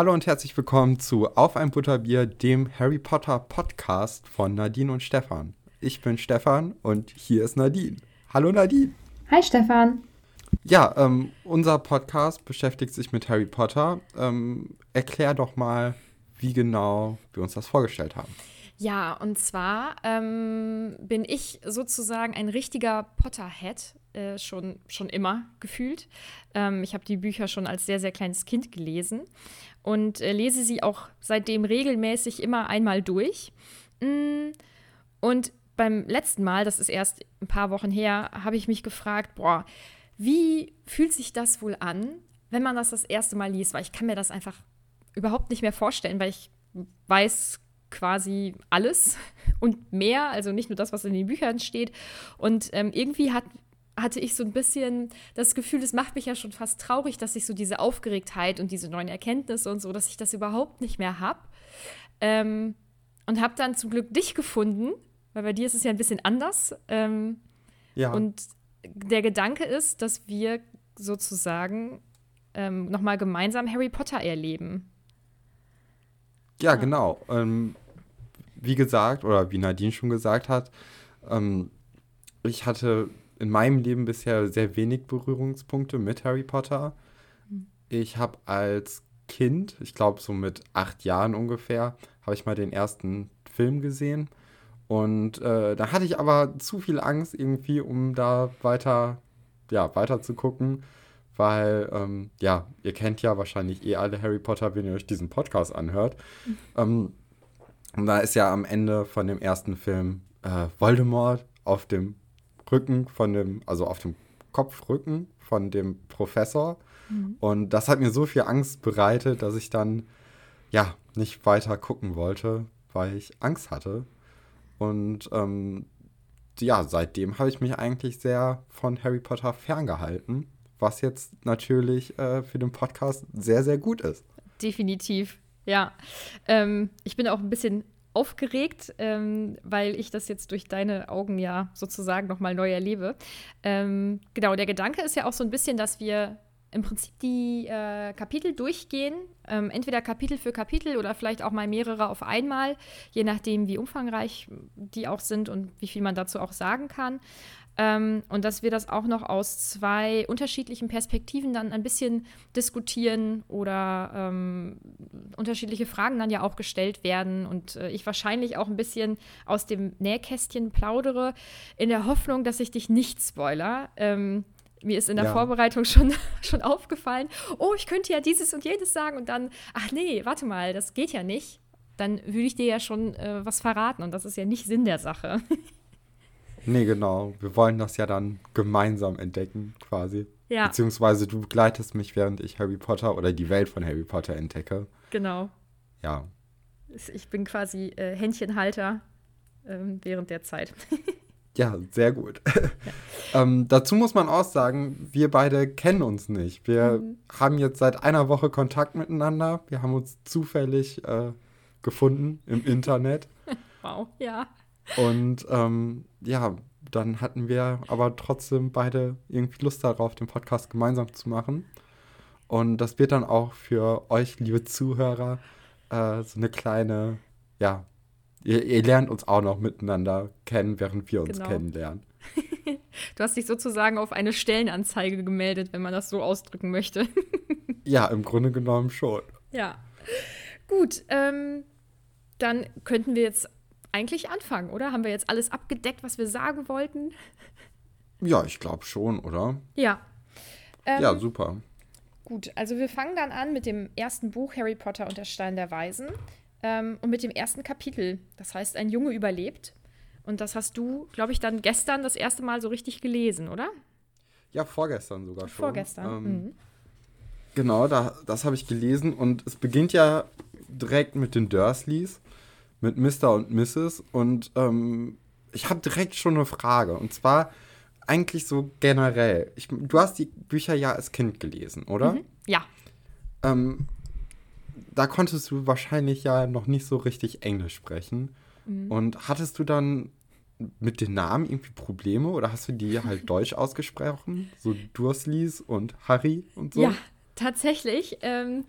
Hallo und herzlich willkommen zu Auf ein Butterbier, dem Harry Potter Podcast von Nadine und Stefan. Ich bin Stefan und hier ist Nadine. Hallo Nadine. Hi Stefan. Ja, ähm, unser Podcast beschäftigt sich mit Harry Potter. Ähm, erklär doch mal, wie genau wir uns das vorgestellt haben. Ja, und zwar ähm, bin ich sozusagen ein richtiger Potterhead, äh, schon, schon immer gefühlt. Ähm, ich habe die Bücher schon als sehr, sehr kleines Kind gelesen und äh, lese sie auch seitdem regelmäßig immer einmal durch. Mm, und beim letzten Mal, das ist erst ein paar Wochen her, habe ich mich gefragt, boah, wie fühlt sich das wohl an, wenn man das das erste Mal liest? Weil ich kann mir das einfach überhaupt nicht mehr vorstellen, weil ich weiß quasi alles und mehr, also nicht nur das, was in den Büchern steht. Und ähm, irgendwie hat hatte ich so ein bisschen das Gefühl, es macht mich ja schon fast traurig, dass ich so diese Aufgeregtheit und diese neuen Erkenntnisse und so, dass ich das überhaupt nicht mehr habe. Ähm, und habe dann zum Glück dich gefunden, weil bei dir ist es ja ein bisschen anders. Ähm, ja. Und der Gedanke ist, dass wir sozusagen ähm, nochmal gemeinsam Harry Potter erleben. Ja, ja. genau. Ähm, wie gesagt, oder wie Nadine schon gesagt hat, ähm, ich hatte in meinem Leben bisher sehr wenig Berührungspunkte mit Harry Potter. Mhm. Ich habe als Kind, ich glaube so mit acht Jahren ungefähr, habe ich mal den ersten Film gesehen. Und äh, da hatte ich aber zu viel Angst irgendwie, um da weiter, ja, weiter zu gucken. Weil, ähm, ja, ihr kennt ja wahrscheinlich eh alle Harry Potter, wenn ihr euch diesen Podcast anhört. Mhm. Ähm, und da ist ja am Ende von dem ersten Film äh, Voldemort auf dem Rücken von dem, also auf dem Kopfrücken von dem Professor. Mhm. Und das hat mir so viel Angst bereitet, dass ich dann ja nicht weiter gucken wollte, weil ich Angst hatte. Und ähm, ja, seitdem habe ich mich eigentlich sehr von Harry Potter ferngehalten, was jetzt natürlich äh, für den Podcast sehr, sehr gut ist. Definitiv, ja. Ähm, ich bin auch ein bisschen aufgeregt, ähm, weil ich das jetzt durch deine Augen ja sozusagen nochmal neu erlebe. Ähm, genau, der Gedanke ist ja auch so ein bisschen, dass wir im Prinzip die äh, Kapitel durchgehen, ähm, entweder Kapitel für Kapitel oder vielleicht auch mal mehrere auf einmal, je nachdem, wie umfangreich die auch sind und wie viel man dazu auch sagen kann. Ähm, und dass wir das auch noch aus zwei unterschiedlichen Perspektiven dann ein bisschen diskutieren oder ähm, unterschiedliche Fragen dann ja auch gestellt werden und äh, ich wahrscheinlich auch ein bisschen aus dem Nähkästchen plaudere, in der Hoffnung, dass ich dich nicht spoiler. Ähm, mir ist in der ja. Vorbereitung schon, schon aufgefallen, oh, ich könnte ja dieses und jenes sagen und dann, ach nee, warte mal, das geht ja nicht. Dann würde ich dir ja schon äh, was verraten und das ist ja nicht Sinn der Sache. Nee, genau. Wir wollen das ja dann gemeinsam entdecken, quasi. Ja. Beziehungsweise du begleitest mich, während ich Harry Potter oder die Welt von Harry Potter entdecke. Genau. Ja. Ich bin quasi äh, Händchenhalter ähm, während der Zeit. ja, sehr gut. Ja. ähm, dazu muss man auch sagen, wir beide kennen uns nicht. Wir mhm. haben jetzt seit einer Woche Kontakt miteinander. Wir haben uns zufällig äh, gefunden im Internet. wow, ja. Und ähm, ja, dann hatten wir aber trotzdem beide irgendwie Lust darauf, den Podcast gemeinsam zu machen. Und das wird dann auch für euch, liebe Zuhörer, äh, so eine kleine, ja, ihr, ihr, lernt uns auch noch miteinander kennen, während wir uns genau. kennenlernen. du hast dich sozusagen auf eine Stellenanzeige gemeldet, wenn man das so ausdrücken möchte. ja, im Grunde genommen schon. Ja. Gut, ähm, dann könnten wir jetzt eigentlich anfangen, oder? Haben wir jetzt alles abgedeckt, was wir sagen wollten? Ja, ich glaube schon, oder? Ja. Ähm, ja, super. Gut, also wir fangen dann an mit dem ersten Buch Harry Potter und der Stein der Weisen ähm, und mit dem ersten Kapitel. Das heißt, ein Junge überlebt. Und das hast du, glaube ich, dann gestern das erste Mal so richtig gelesen, oder? Ja, vorgestern sogar schon. Vorgestern. Ähm, mhm. Genau, da, das habe ich gelesen und es beginnt ja direkt mit den Dursleys mit Mr. und Mrs. Und ähm, ich habe direkt schon eine Frage. Und zwar eigentlich so generell. Ich, du hast die Bücher ja als Kind gelesen, oder? Mhm. Ja. Ähm, da konntest du wahrscheinlich ja noch nicht so richtig Englisch sprechen. Mhm. Und hattest du dann mit den Namen irgendwie Probleme oder hast du die halt deutsch ausgesprochen? So Dursleys und Harry und so? Ja, tatsächlich. Ähm,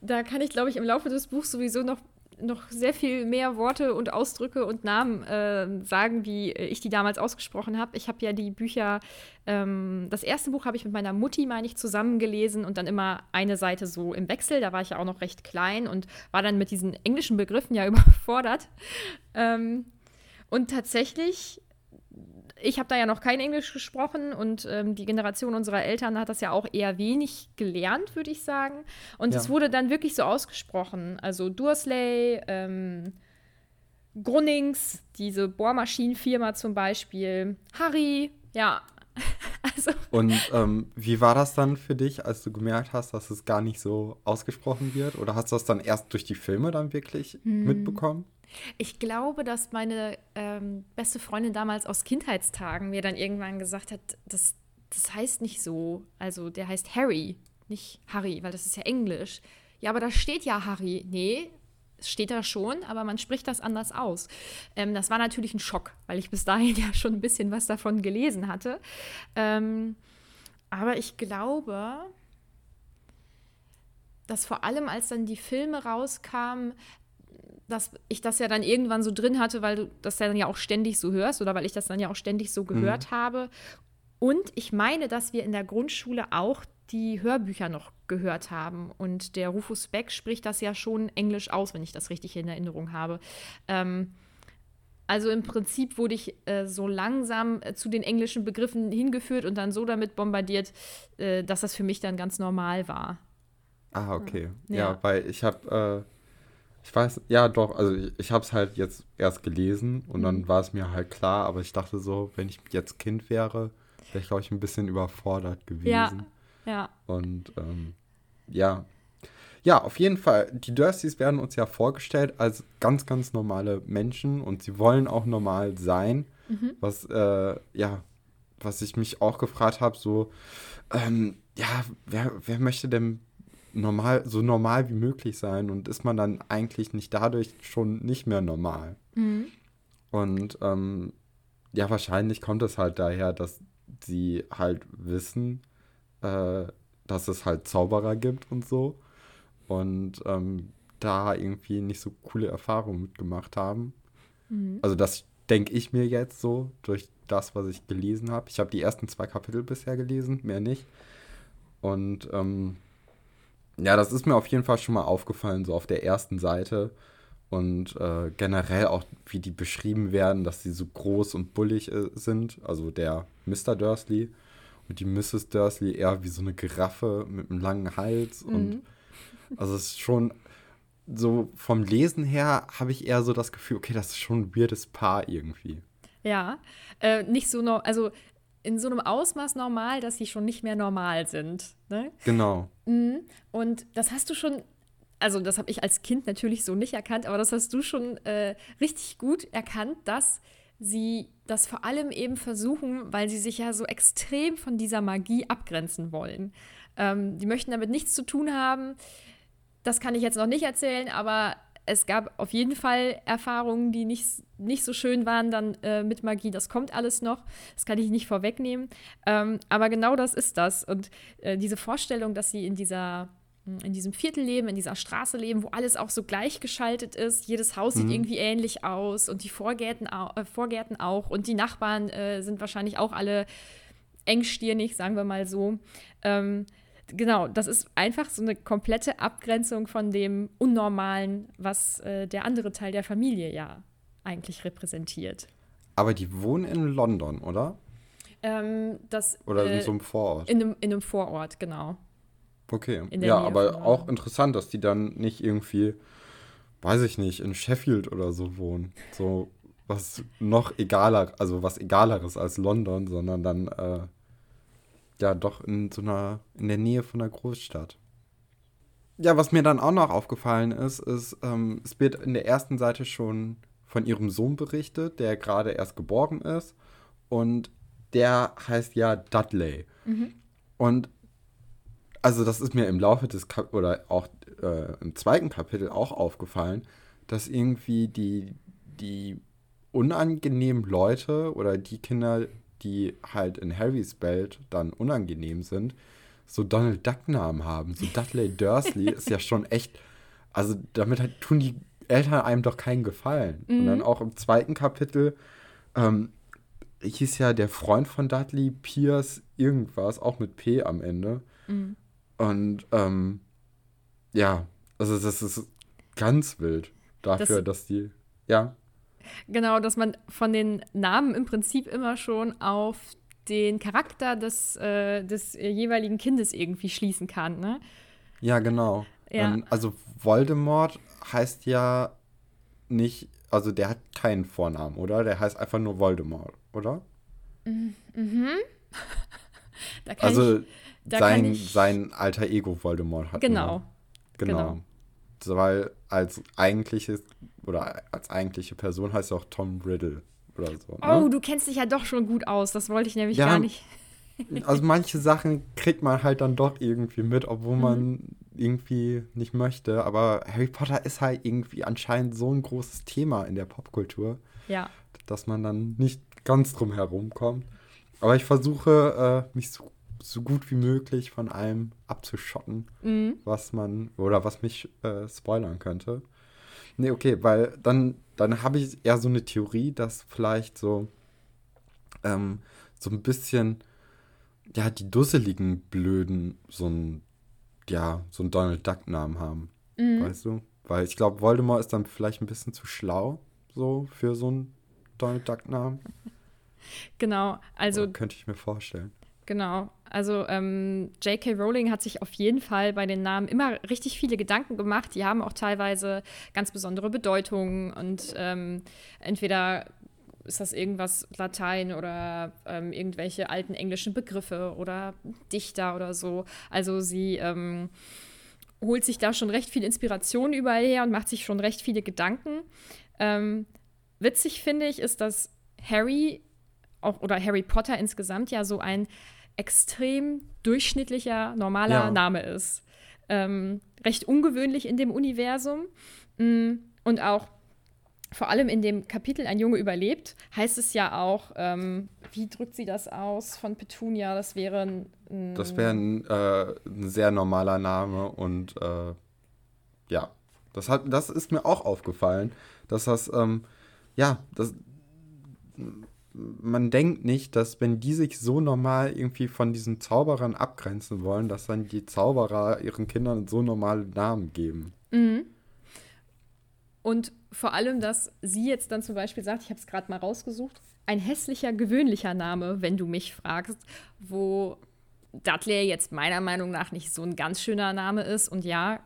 da kann ich, glaube ich, im Laufe des Buchs sowieso noch noch sehr viel mehr Worte und Ausdrücke und Namen äh, sagen, wie ich die damals ausgesprochen habe. Ich habe ja die Bücher, ähm, das erste Buch habe ich mit meiner Mutti, meine ich, zusammengelesen und dann immer eine Seite so im Wechsel. Da war ich ja auch noch recht klein und war dann mit diesen englischen Begriffen ja überfordert. Ähm, und tatsächlich ich habe da ja noch kein Englisch gesprochen und ähm, die Generation unserer Eltern hat das ja auch eher wenig gelernt, würde ich sagen. Und es wurde dann wirklich so ausgesprochen. Also Dursley, ähm, Grunnings, diese Bohrmaschinenfirma zum Beispiel, Harry, ja. also. Und ähm, wie war das dann für dich, als du gemerkt hast, dass es gar nicht so ausgesprochen wird? Oder hast du das dann erst durch die Filme dann wirklich hm. mitbekommen? Ich glaube, dass meine ähm, beste Freundin damals aus Kindheitstagen mir dann irgendwann gesagt hat, das, das heißt nicht so. Also der heißt Harry, nicht Harry, weil das ist ja Englisch. Ja, aber da steht ja Harry. Nee, steht da schon, aber man spricht das anders aus. Ähm, das war natürlich ein Schock, weil ich bis dahin ja schon ein bisschen was davon gelesen hatte. Ähm, aber ich glaube, dass vor allem, als dann die Filme rauskamen, dass ich das ja dann irgendwann so drin hatte, weil du das ja dann ja auch ständig so hörst oder weil ich das dann ja auch ständig so gehört mhm. habe. Und ich meine, dass wir in der Grundschule auch die Hörbücher noch gehört haben. Und der Rufus Beck spricht das ja schon Englisch aus, wenn ich das richtig in Erinnerung habe. Ähm, also im Prinzip wurde ich äh, so langsam äh, zu den englischen Begriffen hingeführt und dann so damit bombardiert, äh, dass das für mich dann ganz normal war. Ah, okay. Ja, ja weil ich habe äh, ich weiß, ja doch, also ich, ich habe es halt jetzt erst gelesen und mhm. dann war es mir halt klar, aber ich dachte so, wenn ich jetzt Kind wäre, wäre ich, glaube ich, ein bisschen überfordert gewesen. Ja, ja. Und ähm, ja. Ja, auf jeden Fall, die Dursleys werden uns ja vorgestellt als ganz, ganz normale Menschen und sie wollen auch normal sein. Mhm. Was, äh, ja, was ich mich auch gefragt habe, so, ähm, ja, wer, wer möchte denn normal, so normal wie möglich sein und ist man dann eigentlich nicht dadurch schon nicht mehr normal. Mhm. Und ähm, ja, wahrscheinlich kommt es halt daher, dass sie halt wissen, äh, dass es halt Zauberer gibt und so. Und ähm, da irgendwie nicht so coole Erfahrungen mitgemacht haben. Mhm. Also das denke ich mir jetzt so durch das, was ich gelesen habe. Ich habe die ersten zwei Kapitel bisher gelesen, mehr nicht. Und ähm, ja, das ist mir auf jeden Fall schon mal aufgefallen, so auf der ersten Seite. Und äh, generell auch, wie die beschrieben werden, dass sie so groß und bullig äh, sind. Also der Mr. Dursley und die Mrs. Dursley eher wie so eine Giraffe mit einem langen Hals. Mhm. Und also es ist schon so vom Lesen her habe ich eher so das Gefühl, okay, das ist schon ein weirdes Paar irgendwie. Ja, äh, nicht so, no also in so einem Ausmaß normal, dass sie schon nicht mehr normal sind. Ne? Genau. Mhm. Und das hast du schon, also das habe ich als Kind natürlich so nicht erkannt, aber das hast du schon äh, richtig gut erkannt, dass sie das vor allem eben versuchen, weil sie sich ja so extrem von dieser Magie abgrenzen wollen. Ähm, die möchten damit nichts zu tun haben. Das kann ich jetzt noch nicht erzählen, aber es gab auf jeden Fall Erfahrungen, die nicht, nicht so schön waren dann äh, mit Magie. Das kommt alles noch. Das kann ich nicht vorwegnehmen. Ähm, aber genau das ist das. Und äh, diese Vorstellung, dass sie in dieser hm, in diesem Viertel leben, in dieser Straße leben, wo alles auch so gleichgeschaltet ist. Jedes Haus mhm. sieht irgendwie ähnlich aus und die Vorgärten, äh, Vorgärten auch. Und die Nachbarn äh, sind wahrscheinlich auch alle engstirnig, sagen wir mal so. Ähm, genau, das ist einfach so eine komplette Abgrenzung von dem Unnormalen, was äh, der andere Teil der Familie ja eigentlich repräsentiert. Aber die wohnen in London, oder? Ähm, das, oder in äh, so einem Vorort? In einem, in einem Vorort, genau. Okay. Ja, aber auch interessant, dass die dann nicht irgendwie, weiß ich nicht, in Sheffield oder so wohnen. So was noch egaler, also was egaleres als London, sondern dann äh, ja doch in so einer, in der Nähe von einer Großstadt. Ja, was mir dann auch noch aufgefallen ist, ist, ähm, es wird in der ersten Seite schon von ihrem Sohn berichtet, der gerade erst geboren ist. Und der heißt ja Dudley. Mhm. Und also das ist mir im Laufe des Kap oder auch äh, im zweiten Kapitel auch aufgefallen, dass irgendwie die, die unangenehmen Leute oder die Kinder, die halt in Harrys Welt dann unangenehm sind, so Donald Duck-Namen haben. So Dudley Dursley ist ja schon echt. Also damit halt, tun die Eltern einem doch keinen Gefallen. Mhm. Und dann auch im zweiten Kapitel ähm, hieß ja der Freund von Dudley, Pierce, irgendwas, auch mit P am Ende. Mhm. Und ähm, ja, also das ist ganz wild dafür, das, dass die, ja. Genau, dass man von den Namen im Prinzip immer schon auf den Charakter des, äh, des jeweiligen Kindes irgendwie schließen kann, ne? Ja, genau. Ja. Ähm, also Voldemort heißt ja nicht, also der hat keinen Vornamen, oder? Der heißt einfach nur Voldemort, oder? Mhm. mhm. also ich, sein, ich... sein alter Ego Voldemort hat. Genau. Genau. genau. Weil als eigentliches oder als eigentliche Person heißt er auch Tom Riddle oder so. Ne? Oh, du kennst dich ja doch schon gut aus. Das wollte ich nämlich ja, gar nicht. also manche Sachen kriegt man halt dann doch irgendwie mit, obwohl mhm. man irgendwie nicht möchte. Aber Harry Potter ist halt irgendwie anscheinend so ein großes Thema in der Popkultur, ja. dass man dann nicht ganz drum herum kommt. Aber ich versuche, äh, mich so, so, gut wie möglich von allem abzuschotten, mhm. was man oder was mich äh, spoilern könnte. Nee, okay, weil dann, dann habe ich eher so eine Theorie, dass vielleicht so, ähm, so ein bisschen, ja, die dusseligen Blöden so ein, ja, so einen Donald Duck-Namen haben. Mhm. Weißt du? Weil ich glaube, Voldemort ist dann vielleicht ein bisschen zu schlau, so für so einen Donald Duck-Namen. Genau, also. Oder könnte ich mir vorstellen. Genau. Also ähm, J.K. Rowling hat sich auf jeden Fall bei den Namen immer richtig viele Gedanken gemacht. Die haben auch teilweise ganz besondere Bedeutungen und ähm, entweder ist das irgendwas Latein oder ähm, irgendwelche alten englischen Begriffe oder Dichter oder so. Also sie ähm, holt sich da schon recht viel Inspiration überall her und macht sich schon recht viele Gedanken. Ähm, witzig finde ich ist, dass Harry auch oder Harry Potter insgesamt ja so ein extrem durchschnittlicher, normaler ja. Name ist. Ähm, recht ungewöhnlich in dem Universum. Mm, und auch vor allem in dem Kapitel Ein Junge überlebt, heißt es ja auch, ähm, wie drückt sie das aus von Petunia? Das wäre ein. das wäre ein, äh, ein, sehr normaler Name und äh, ja, das, hat, das ist mir auch aufgefallen, dass das, ähm, ja, das man denkt nicht, dass wenn die sich so normal irgendwie von diesen Zauberern abgrenzen wollen, dass dann die Zauberer ihren Kindern so normale Namen geben. Mhm. Und vor allem, dass sie jetzt dann zum Beispiel sagt, ich habe es gerade mal rausgesucht, ein hässlicher, gewöhnlicher Name, wenn du mich fragst, wo Dudley jetzt meiner Meinung nach nicht so ein ganz schöner Name ist. Und ja.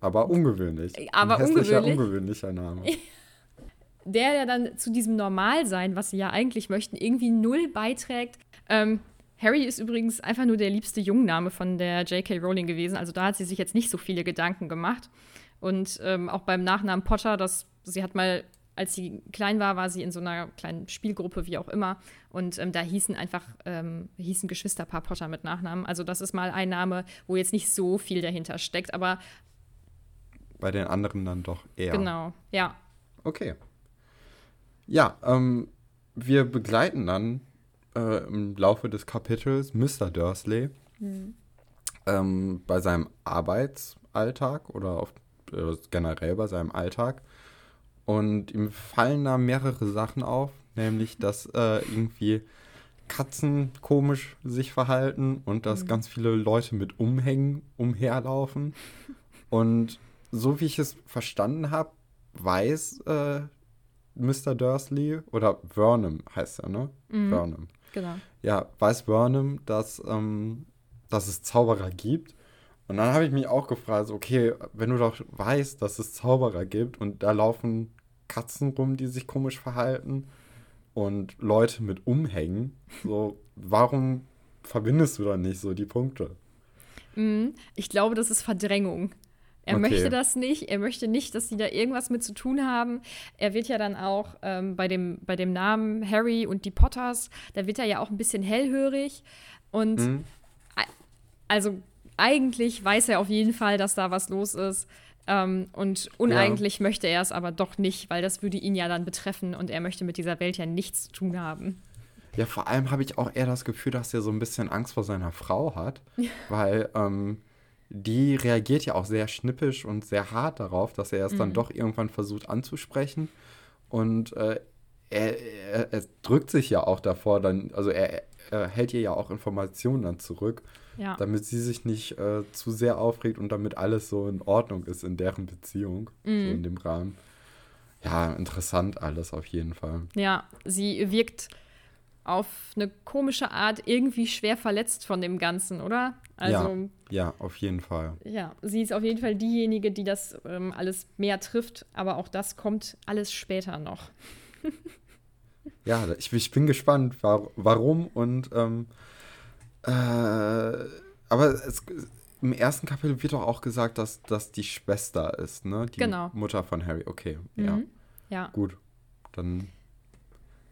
Aber ungewöhnlich. Aber ein hässlicher, ungewöhnlich. ungewöhnlicher Name. der ja dann zu diesem Normalsein, was sie ja eigentlich möchten, irgendwie null beiträgt. Ähm, Harry ist übrigens einfach nur der liebste Jungname von der J.K. Rowling gewesen. Also da hat sie sich jetzt nicht so viele Gedanken gemacht. Und ähm, auch beim Nachnamen Potter, das, sie hat mal, als sie klein war, war sie in so einer kleinen Spielgruppe, wie auch immer. Und ähm, da hießen einfach, ähm, hießen Geschwisterpaar Potter mit Nachnamen. Also das ist mal ein Name, wo jetzt nicht so viel dahinter steckt. Aber bei den anderen dann doch eher. Genau, ja. Okay. Ja, ähm, wir begleiten dann äh, im Laufe des Kapitels Mr. Dursley mhm. ähm, bei seinem Arbeitsalltag oder auf, äh, generell bei seinem Alltag. Und ihm fallen da mehrere Sachen auf, nämlich dass äh, irgendwie Katzen komisch sich verhalten und dass mhm. ganz viele Leute mit Umhängen umherlaufen. Und so wie ich es verstanden habe, weiß äh, Mr. Dursley oder Vernon heißt er, ne? Mhm. Vernon. Genau. Ja, weiß Vernon, dass, ähm, dass es Zauberer gibt. Und dann habe ich mich auch gefragt, okay, wenn du doch weißt, dass es Zauberer gibt und da laufen Katzen rum, die sich komisch verhalten und Leute mit Umhängen, so, warum verbindest du dann nicht so die Punkte? Mhm. Ich glaube, das ist Verdrängung. Er okay. möchte das nicht. Er möchte nicht, dass sie da irgendwas mit zu tun haben. Er wird ja dann auch ähm, bei, dem, bei dem Namen Harry und die Potters, da wird er ja auch ein bisschen hellhörig. Und mhm. also eigentlich weiß er auf jeden Fall, dass da was los ist. Ähm, und uneigentlich ja. möchte er es aber doch nicht, weil das würde ihn ja dann betreffen und er möchte mit dieser Welt ja nichts zu tun haben. Ja, vor allem habe ich auch eher das Gefühl, dass er so ein bisschen Angst vor seiner Frau hat, weil ähm, die reagiert ja auch sehr schnippisch und sehr hart darauf, dass er es dann doch irgendwann versucht anzusprechen. Und äh, er, er, er drückt sich ja auch davor, dann, also er, er hält ihr ja auch Informationen dann zurück, Ja. damit sie sich nicht äh, zu sehr aufregt und damit alles so in Ordnung ist in deren Beziehung, so in dem Rahmen. Ja, interessant alles auf jeden Fall. Ja, sie wirkt auf eine komische Art irgendwie schwer verletzt von dem Ganzen, oder? Also, Ja, auf jeden Fall. ja, sie ist auf jeden Fall diejenige, die das ähm, alles mehr trifft, aber auch das kommt alles später noch. Ja, ich, ich bin gespannt, war, warum und ähm, äh, aber es, im ersten Kapitel wird doch auch gesagt, dass das die Schwester ist, ne? Die Genau. Mutter von Harry. Okay, ja, Mhm. Ja, gut. Dann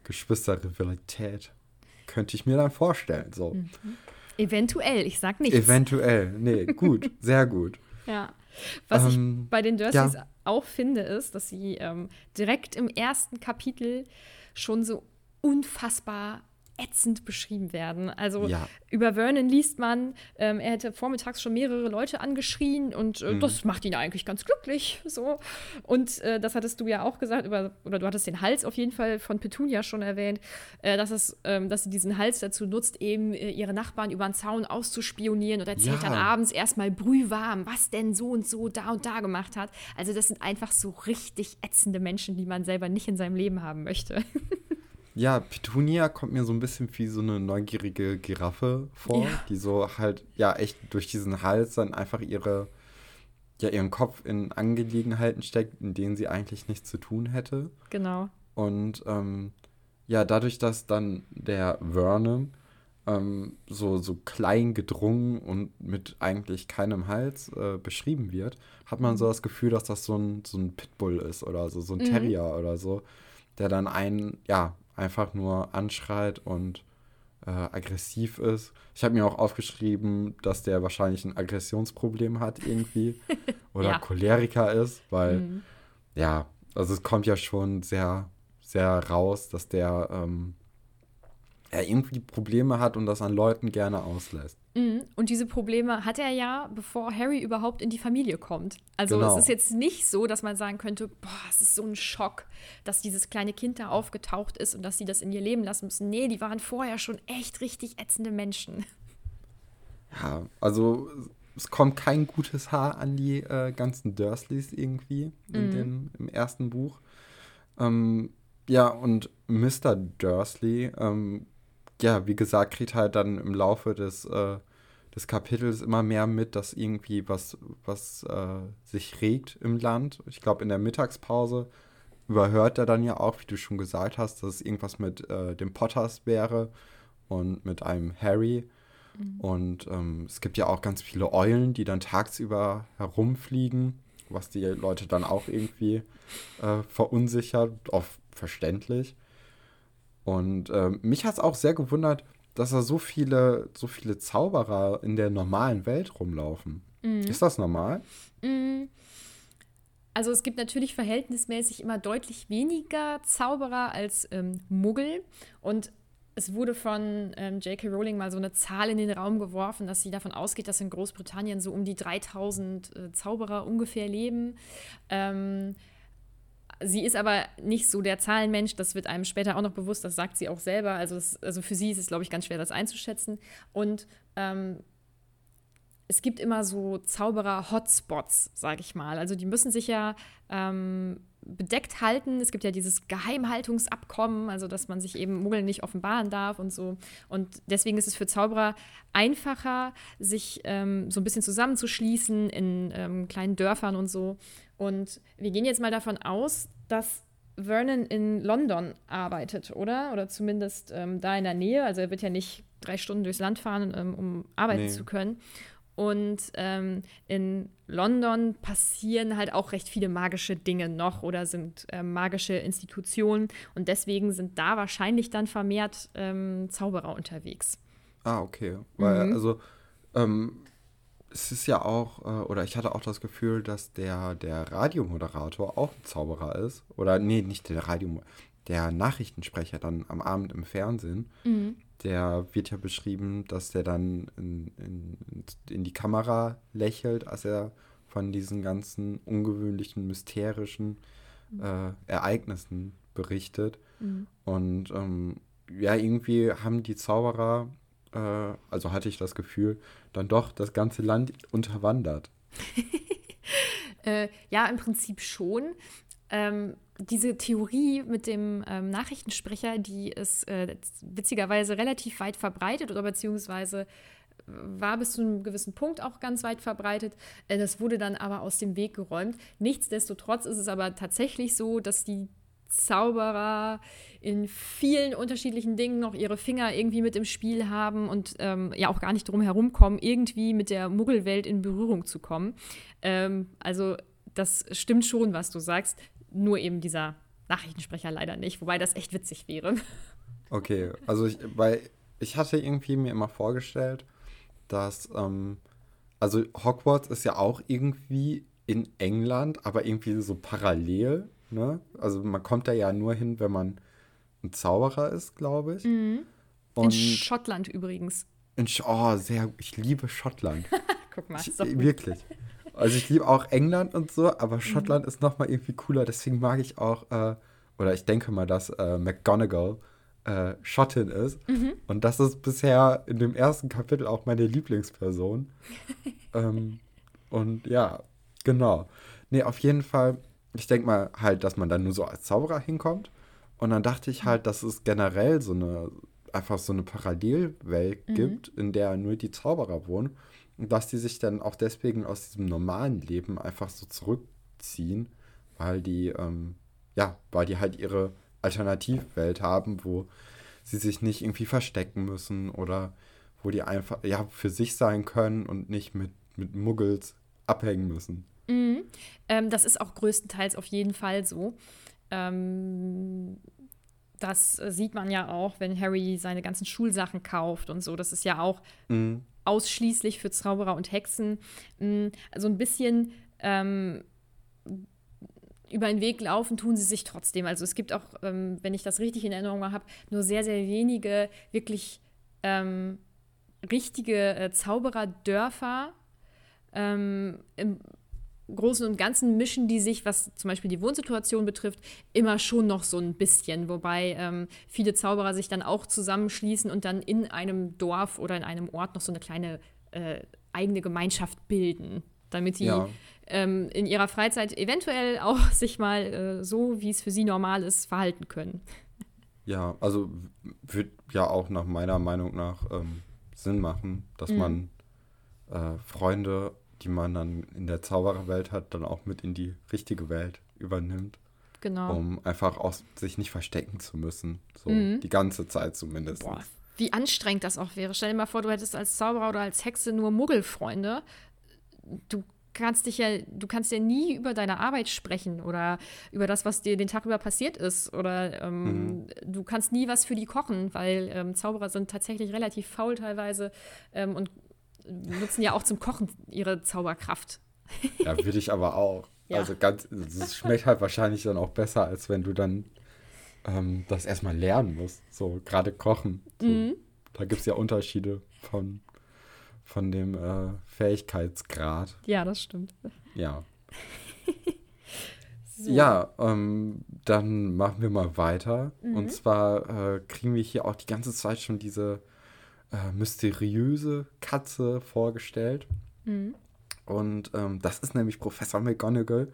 Geschwisterrivalität könnte ich mir dann vorstellen. So, Mhm. eventuell, ich sag nichts. eventuell. Nee, gut, sehr gut. Ja. Was Ähm, ich bei den Dursleys ja. auch finde, ist, dass sie ähm, direkt im ersten Kapitel schon so unfassbar ätzend beschrieben werden. Also Ja. über Vernon liest man, ähm, er hätte vormittags schon mehrere Leute angeschrien und Mhm. äh, das macht ihn eigentlich ganz glücklich. So. Und äh, das hattest du ja auch gesagt, über, oder du hattest den Hals auf jeden Fall von Petunia schon erwähnt, äh, dass, es, ähm, dass sie diesen Hals dazu nutzt, eben äh, ihre Nachbarn über den Zaun auszuspionieren und erzählt Ja. dann abends erstmal brühwarm, was denn so und so da und da gemacht hat. Also das sind einfach so richtig ätzende Menschen, die man selber nicht in seinem Leben haben möchte. Ja, Petunia kommt mir so ein bisschen wie so eine neugierige Giraffe vor, Ja. die so halt, ja, echt durch diesen Hals dann einfach ihre, ja, ihren Kopf in Angelegenheiten steckt, in denen sie eigentlich nichts zu tun hätte. genau. Und ähm, ja, dadurch, dass dann der Vernon ähm, so, so klein gedrungen und mit eigentlich keinem Hals äh, beschrieben wird, hat man so das Gefühl, dass das so ein, so ein Pitbull ist oder so, so ein Terrier oder so, der dann einen, ja, einfach nur anschreit und äh, aggressiv ist. Ich habe mir auch aufgeschrieben, dass der wahrscheinlich ein Aggressionsproblem hat irgendwie oder Ja. Choleriker ist, weil Mhm. ja, also es kommt ja schon sehr, sehr raus, dass der ähm, er irgendwie Probleme hat und das an Leuten gerne auslässt. Mhm. Und diese Probleme hat er ja, bevor Harry überhaupt in die Familie kommt. Also Genau. es ist jetzt nicht so, dass man sagen könnte, boah, es ist so ein Schock, dass dieses kleine Kind da aufgetaucht ist und dass sie das in ihr Leben lassen müssen. Nee, die waren vorher schon echt richtig ätzende Menschen. Ja, also es kommt kein gutes Haar an die äh, ganzen Dursleys irgendwie in dem, im ersten Buch. Ähm, ja, und Mr. Dursley, ähm, ja, wie gesagt, kriegt halt dann im Laufe des, äh, des Kapitels immer mehr mit, dass irgendwie was, was äh, sich regt im Land. Ich glaube, in der Mittagspause überhört er dann ja auch, wie du schon gesagt hast, dass es irgendwas mit äh, den Potters wäre und mit einem Harry. Und ähm, es gibt ja auch ganz viele Eulen, die dann tagsüber herumfliegen, was die Leute dann auch irgendwie äh, verunsichert, auch verständlich. Und ähm, mich hat es auch sehr gewundert, dass da so viele, so viele Zauberer in der normalen Welt rumlaufen. Ist das normal? Mm. Also es gibt natürlich verhältnismäßig immer deutlich weniger Zauberer als ähm, Muggel. Und es wurde von ähm, J.K. Rowling mal so eine Zahl in den Raum geworfen, dass sie davon ausgeht, dass in Großbritannien so um die 3000 äh, Zauberer ungefähr leben. Ähm, sie ist aber nicht so der Zahlenmensch, das wird einem später auch noch bewusst, das sagt sie auch selber. Also, das, also für sie ist es, glaube ich, ganz schwer, das einzuschätzen. Und ähm, es gibt immer so Zauberer-Hotspots, sage ich mal. Also die müssen sich ja ähm, bedeckt halten. Es gibt ja dieses Geheimhaltungsabkommen, also dass man sich eben Muggel nicht offenbaren darf und so. Und deswegen ist es für Zauberer einfacher, sich ähm, so ein bisschen zusammenzuschließen in ähm, kleinen Dörfern und so. Und wir gehen jetzt mal davon aus, dass Vernon in London arbeitet, oder? Oder zumindest ähm, da in der Nähe. Also er wird ja nicht drei Stunden durchs Land fahren, ähm, um arbeiten Nee. zu können. Und ähm, in London passieren halt auch recht viele magische Dinge noch oder sind ähm, magische Institutionen. Und deswegen sind da wahrscheinlich dann vermehrt ähm, Zauberer unterwegs. Ah, okay. Weil, Mhm. also, ähm, es ist ja auch, äh, oder ich hatte auch das Gefühl, dass der, der Radiomoderator auch ein Zauberer ist. Oder, nee, nicht der Radio, der Nachrichtensprecher dann am Abend im Fernsehen, Mhm. der wird ja beschrieben, dass der dann in, in, in die Kamera lächelt, als er von diesen ganzen ungewöhnlichen, mysterischen äh, Ereignissen berichtet. Mhm. Und ähm, ja, irgendwie haben die Zauberer, äh, also hatte ich das Gefühl, dann doch das ganze Land unterwandert. Äh, ja, im Prinzip schon. Ähm, diese Theorie mit dem ähm, Nachrichtensprecher, die ist äh, witzigerweise relativ weit verbreitet oder beziehungsweise war bis zu einem gewissen Punkt auch ganz weit verbreitet. Äh, das wurde dann aber aus dem Weg geräumt. Nichtsdestotrotz ist es aber tatsächlich so, dass die Zauberer in vielen unterschiedlichen Dingen noch ihre Finger irgendwie mit im Spiel haben und ähm, ja auch gar nicht drum herum kommen, irgendwie mit der Muggelwelt in Berührung zu kommen. Ähm, also das stimmt schon, was du sagst, nur eben dieser Nachrichtensprecher leider nicht, wobei das echt witzig wäre. Okay, also ich, weil ich hatte irgendwie mir immer vorgestellt, dass, ähm, also Hogwarts ist ja auch irgendwie in England, aber irgendwie so parallel, ne? Also man kommt da ja nur hin, wenn man ein Zauberer ist, glaube ich. in Und Schottland übrigens. in Sch oh, sehr, ich liebe Schottland. Guck mal, Ich, ist wirklich. Also ich liebe auch England und so, aber Schottland ist noch mal irgendwie cooler. Deswegen mag ich auch, äh, oder ich denke mal, dass äh, McGonagall äh, Schottin ist. Und das ist bisher in dem ersten Kapitel auch meine Lieblingsperson. ähm, und ja, genau. Nee, auf jeden Fall, ich denke mal halt, dass man dann nur so als Zauberer hinkommt. Und dann dachte ich halt, dass es generell so eine, einfach so eine Parallelwelt gibt, in der nur die Zauberer wohnen. Und dass die sich dann auch deswegen aus diesem normalen Leben einfach so zurückziehen, weil die, ähm, ja, weil die halt ihre Alternativwelt haben, wo sie sich nicht irgendwie verstecken müssen oder wo die einfach, ja, für sich sein können und nicht mit, mit Muggels abhängen müssen. Mhm. Ähm, das ist auch größtenteils auf jeden Fall so. Ähm, das äh, sieht man ja auch, wenn Harry seine ganzen Schulsachen kauft und so. Das ist ja auch Mhm. ausschließlich für Zauberer und Hexen. Mm, Also ein bisschen ähm, über den Weg laufen tun sie sich trotzdem. Also es gibt auch, ähm, wenn ich das richtig in Erinnerung habe, nur sehr, sehr wenige wirklich ähm, richtige äh, Zaubererdörfer. Ähm, Im Großen und Ganzen mischen die sich, was zum Beispiel die Wohnsituation betrifft, immer schon noch so ein bisschen. Wobei ähm, viele Zauberer sich dann auch zusammenschließen und dann in einem Dorf oder in einem Ort noch so eine kleine äh, eigene Gemeinschaft bilden, damit die Ja. ähm, in ihrer Freizeit eventuell auch sich mal äh, so, wie es für sie normal ist, verhalten können. Ja, also wird ja auch nach meiner Meinung nach ähm, Sinn machen, dass Mhm. man äh, Freunde, die man dann in der Zaubererwelt hat, dann auch mit in die richtige Welt übernimmt, Genau. um einfach auch sich nicht verstecken zu müssen. So Mhm. die ganze Zeit zumindest. Boah, wie anstrengend das auch wäre. Stell dir mal vor, du hättest als Zauberer oder als Hexe nur Muggelfreunde. Du kannst dich ja, du kannst ja nie über deine Arbeit sprechen oder über das, was dir den Tag über passiert ist. Oder ähm, du kannst nie was für die kochen, weil ähm, Zauberer sind tatsächlich relativ faul teilweise ähm, und nutzen ja auch zum Kochen ihre Zauberkraft. Ja, würde ich aber auch. Ja. Also ganz, es schmeckt halt wahrscheinlich dann auch besser, als wenn du dann ähm, das erstmal lernen musst. So gerade kochen. So, Mhm. Da gibt es ja Unterschiede von, von dem äh, Fähigkeitsgrad. Ja, das stimmt. Ja. So. Ja, ähm, dann machen wir mal weiter. Mhm. Und zwar äh, kriegen wir hier auch die ganze Zeit schon diese äh, mysteriöse Katze vorgestellt. Mhm. Und ähm, das ist nämlich Professor McGonagall.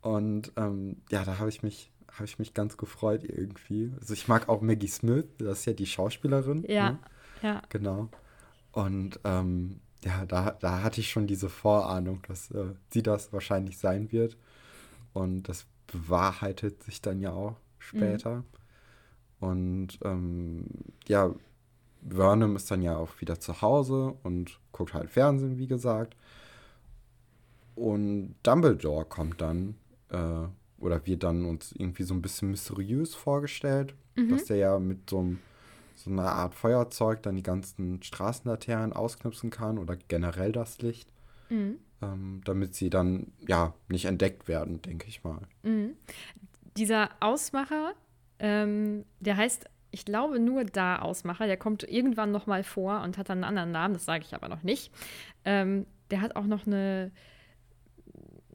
Und ähm, ja, da habe ich mich habe ich mich ganz gefreut irgendwie. Also ich mag auch Maggie Smith, das ist ja die Schauspielerin. Ja, Ne? ja. Genau. Und ähm, ja, da, da hatte ich schon diese Vorahnung, dass äh, sie das wahrscheinlich sein wird. Und das bewahrheitet sich dann ja auch später. Und ähm, ja, Vernon ist dann ja auch wieder zu Hause und guckt halt Fernsehen, wie gesagt. Und Dumbledore kommt dann, äh, oder wird dann uns irgendwie so ein bisschen mysteriös vorgestellt, dass der ja mit so, einem, so einer Art Feuerzeug dann die ganzen Straßenlaternen ausknipsen kann oder generell das Licht, Mhm. ähm, damit sie dann ja nicht entdeckt werden, denke ich mal. Mhm. Dieser Ausmacher Ähm, der heißt, ich glaube, nur da Ausmacher. Der kommt irgendwann noch mal vor und hat dann einen anderen Namen, das sage ich aber noch nicht. Ähm, der hat auch noch eine,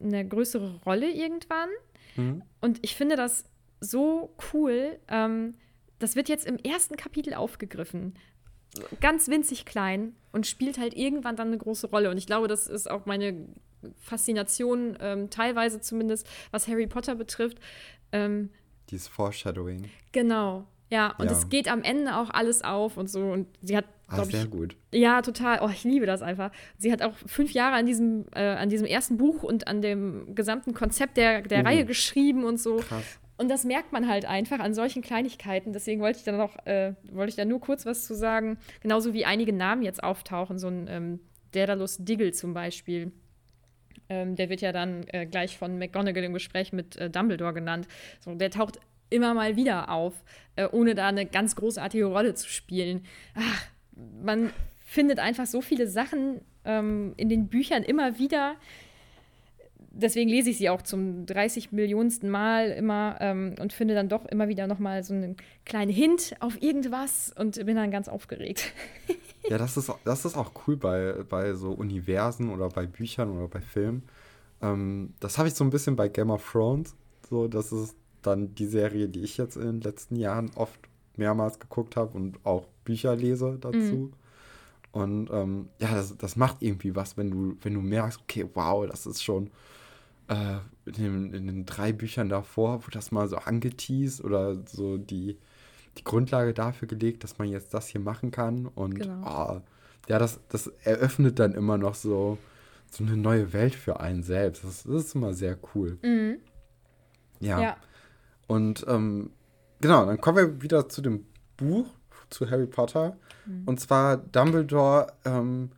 eine größere Rolle irgendwann. Mhm. Und ich finde das so cool. Ähm, das wird jetzt im ersten Kapitel aufgegriffen. Ganz winzig klein und spielt halt irgendwann dann eine große Rolle. Und ich glaube, das ist auch meine Faszination, ähm, teilweise zumindest, was Harry Potter betrifft. Ähm, Dieses Foreshadowing. Genau. Ja, und es geht am Ende auch alles auf und so. Und sie hat, ah, sehr ich, gut. Ja, total. Oh, ich liebe das einfach. Sie hat auch fünf Jahre an diesem, äh, an diesem ersten Buch und an dem gesamten Konzept der, der uh. Reihe geschrieben und so. Krass. Und das merkt man halt einfach an solchen Kleinigkeiten. Deswegen wollte ich da noch, äh, wollte ich da nur kurz was zu sagen. Genauso wie einige Namen jetzt auftauchen, so ein ähm, Daedalus Diggle zum Beispiel. Ähm, der wird ja dann äh, gleich von McGonagall im Gespräch mit äh, Dumbledore genannt. So, der taucht immer mal wieder auf, äh, ohne da eine ganz großartige Rolle zu spielen. Ach, man findet einfach so viele Sachen ähm, in den Büchern immer wieder. Deswegen lese ich sie auch zum 30 Millionsten Mal immer ähm, und finde dann doch immer wieder nochmal so einen kleinen Hint auf irgendwas und bin dann ganz aufgeregt. ja, das ist, das ist auch cool bei, bei so Universen oder bei Büchern oder bei Filmen. Ähm, das habe ich so ein bisschen bei Game of Thrones. So, das ist dann die Serie, die ich jetzt in den letzten Jahren oft mehrmals geguckt habe und auch Bücher lese dazu. Mhm. Und ähm, ja, das, das macht irgendwie was, wenn du, wenn du merkst, okay, wow, das ist schon äh, in, den, in, den, drei Büchern davor, wo das mal so angeteased oder so die, die Grundlage dafür gelegt, dass man jetzt das hier machen kann. Und genau. oh, ja, das, das eröffnet dann immer noch so, so eine neue Welt für einen selbst. Das, das ist immer sehr cool. Mhm. Ja. ja. Und ähm, genau, dann kommen wir wieder zu dem Buch, zu Harry Potter. Mhm. Und zwar Dumbledore ähm,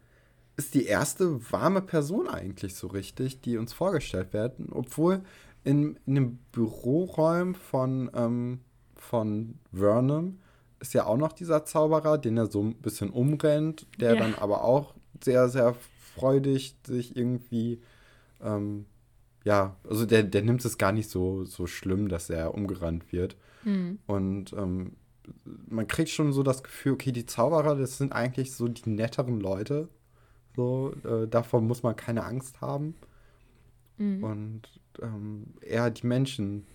ist die erste warme Person eigentlich so richtig, die uns vorgestellt werden, obwohl in, in den Büroräumen von, ähm, von Vernon ist ja auch noch dieser Zauberer, den er so ein bisschen umrennt, der ja. dann aber auch sehr, sehr freudig sich irgendwie ähm, ja, also der, der nimmt es gar nicht so, so schlimm, dass er umgerannt wird. Mhm. Und ähm, man kriegt schon so das Gefühl, okay, die Zauberer, das sind eigentlich so die netteren Leute. So, äh, davon muss man keine Angst haben. Mhm. Und ähm, eher die Menschen,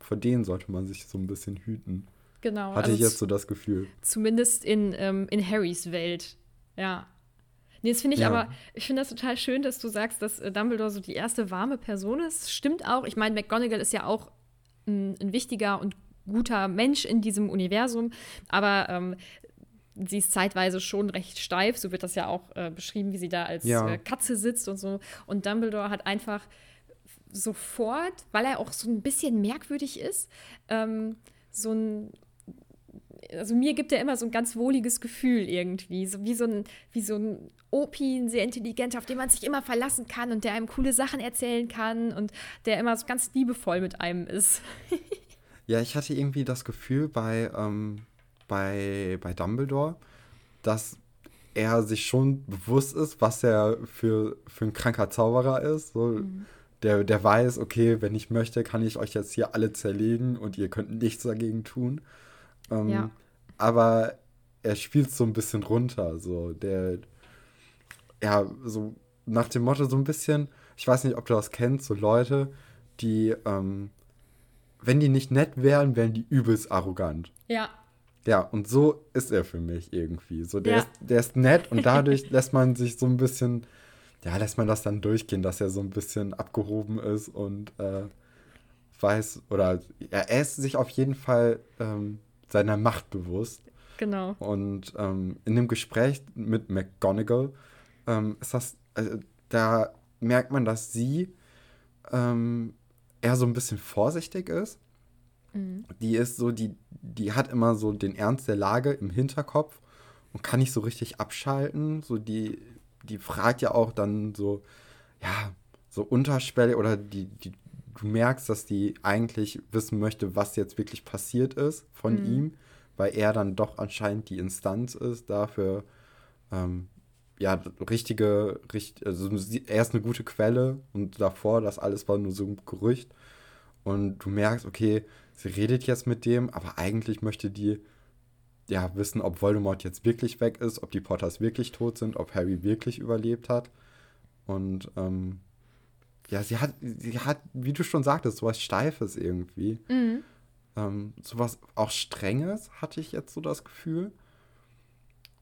vor denen sollte man sich so ein bisschen hüten. Genau. Hatte also ich jetzt so das Gefühl. Zumindest in, ähm, in Harrys Welt. Ja. Nee, das finde ich ja. aber, ich finde das total schön, dass du sagst, dass äh, Dumbledore so die erste warme Person ist. Stimmt auch. Ich meine, McGonagall ist ja auch ein, ein, wichtiger und guter Mensch in diesem Universum, aber ähm, sie ist zeitweise schon recht steif. So wird das ja auch äh, beschrieben, wie sie da als ja. äh, Katze sitzt und so. Und Dumbledore hat einfach sofort, weil er auch so ein bisschen merkwürdig ist, ähm, so ein also mir gibt er immer so ein ganz wohliges Gefühl irgendwie, so wie so ein, wie so ein Opi, ein sehr intelligenter, auf den man sich immer verlassen kann und der einem coole Sachen erzählen kann und der immer so ganz liebevoll mit einem ist. ja, ich hatte irgendwie das Gefühl bei, ähm, bei, bei Dumbledore, dass er sich schon bewusst ist, was er für, für ein kranker Zauberer ist. So, mhm. der, der weiß, okay, wenn ich möchte, kann ich euch jetzt hier alle zerlegen und ihr könnt nichts dagegen tun. Ähm, ja. Aber er spielt so ein bisschen runter. So, der, ja, so nach dem Motto so ein bisschen, ich weiß nicht, ob du das kennst, so Leute, die, ähm, wenn die nicht nett wären, wären die übelst arrogant. Ja. Ja, und so ist er für mich irgendwie. So, der, ja. ist, der ist nett und dadurch lässt man sich so ein bisschen, ja, lässt man das dann durchgehen, dass er so ein bisschen abgehoben ist und äh, weiß, oder ja, er ist sich auf jeden Fall ähm, seiner Macht bewusst. Genau. Und ähm, in dem Gespräch mit McGonagall ähm, ist das, also, da merkt man, dass sie ähm, eher so ein bisschen vorsichtig ist. Mhm. Die ist so, die, die hat immer so den Ernst der Lage im Hinterkopf und kann nicht so richtig abschalten. So die, die fragt ja auch dann so, ja, so Unterschwelle oder die, die du merkst, dass die eigentlich wissen möchte, was jetzt wirklich passiert ist von mhm. ihm, weil er dann doch anscheinend die Instanz ist dafür, ähm, ja, richtige, richt, also er ist eine gute Quelle und davor, das alles war nur so ein Gerücht. Und du merkst, okay, sie redet jetzt mit dem, aber eigentlich möchte die ja wissen, ob Voldemort jetzt wirklich weg ist, ob die Potters wirklich tot sind, ob Harry wirklich überlebt hat. Und ähm, ja, sie hat, sie hat, wie du schon sagtest, sowas Steifes irgendwie. Mhm. Ähm, sowas auch Strenges hatte ich jetzt so das Gefühl.